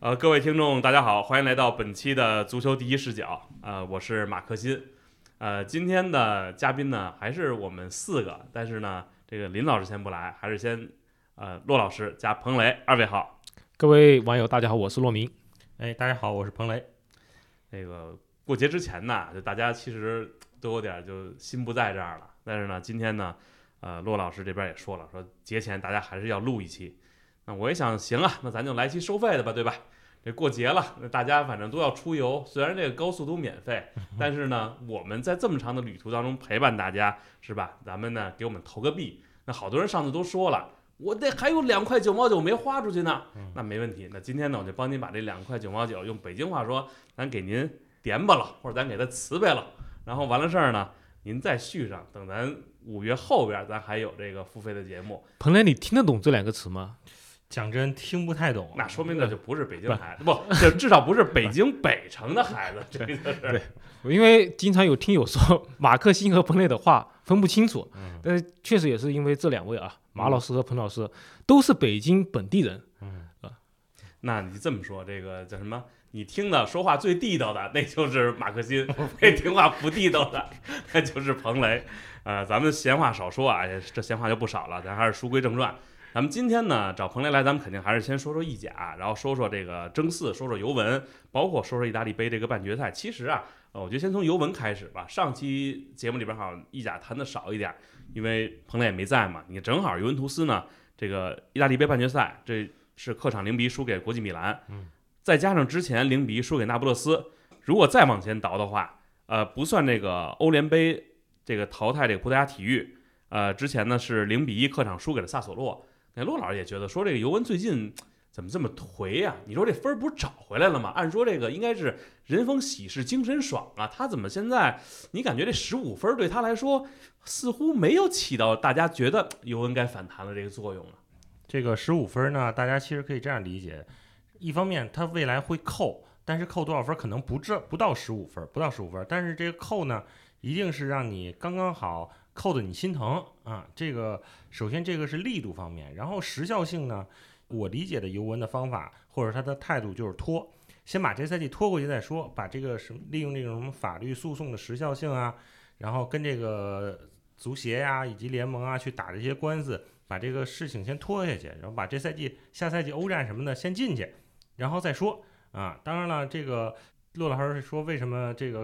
呃，各位听众，大家好，欢迎来到本期的足球第一视角。呃，我是马克新。呃，今天的嘉宾呢还是我们四个，但是呢，这个林老师先不来，还是先呃骆老师加彭雷二位好。各位网友，大家好，我是骆明。哎，大家好，我是彭雷。那个过节之前呢，就大家其实都有点就心不在这儿了。但是呢，今天呢，呃，骆老师这边也说了，说节前大家还是要录一期。那我也想，行啊，那咱就来期收费的吧，对吧？这过节了，那大家反正都要出游，虽然这个高速都免费，但是呢，我们在这么长的旅途当中陪伴大家，是吧？咱们呢，给我们投个币。那好多人上次都说了。我这还有两块九毛九没花出去呢，那没问题。那今天呢，我就帮您把这两块九毛九用北京话说，咱给您点吧了，或者咱给他辞呗了。然后完了事儿呢，您再续上。等咱五月后边，咱还有这个付费的节目。彭磊，你听得懂这两个词吗？讲真，听不太懂。那说明那就不是北京孩子，不，这至少不是北京北城的孩子。这个是，因为经常有听友说马克辛和彭磊的话分不清楚，但是确实也是因为这两位啊。马老师和彭老师都是北京本地人，嗯啊，那你这么说，这个叫什么？你听的说话最地道的，那就是马克新；那听话不地道的，那就是彭雷。呃，咱们闲话少说啊，这闲话就不少了，咱还是书归正传。咱们今天呢找彭雷来，咱们肯定还是先说说意甲，然后说说这个争四，说说尤文，包括说说意大利杯这个半决赛。其实啊，我觉得先从尤文开始吧。上期节目里边好像意甲谈的少一点。因为彭磊也没在嘛，你正好尤文图斯呢，这个意大利杯半决赛，这是客场零比一输给国际米兰，嗯，再加上之前零比一输给那不勒斯，如果再往前倒的话，呃，不算这个欧联杯这个淘汰这个葡萄牙体育，呃，之前呢是零比一客场输给了萨索洛，那骆老师也觉得说这个尤文最近。怎么这么颓呀？你说这分儿不是找回来了吗？按说这个应该是人逢喜事精神爽啊，他怎么现在你感觉这十五分对他来说似乎没有起到大家觉得尤文该反弹的这个作用呢？这个十五分呢，大家其实可以这样理解：一方面他未来会扣，但是扣多少分可能不至不到十五分，不到十五分，但是这个扣呢，一定是让你刚刚好扣的你心疼啊。这个首先这个是力度方面，然后时效性呢？我理解的尤文的方法或者他的态度就是拖，先把这赛季拖过去再说，把这个什么利用这种什么法律诉讼的时效性啊，然后跟这个足协呀以及联盟啊去打这些官司，把这个事情先拖下去，然后把这赛季下赛季欧战什么的先进去，然后再说啊。当然了，这个骆老师说为什么这个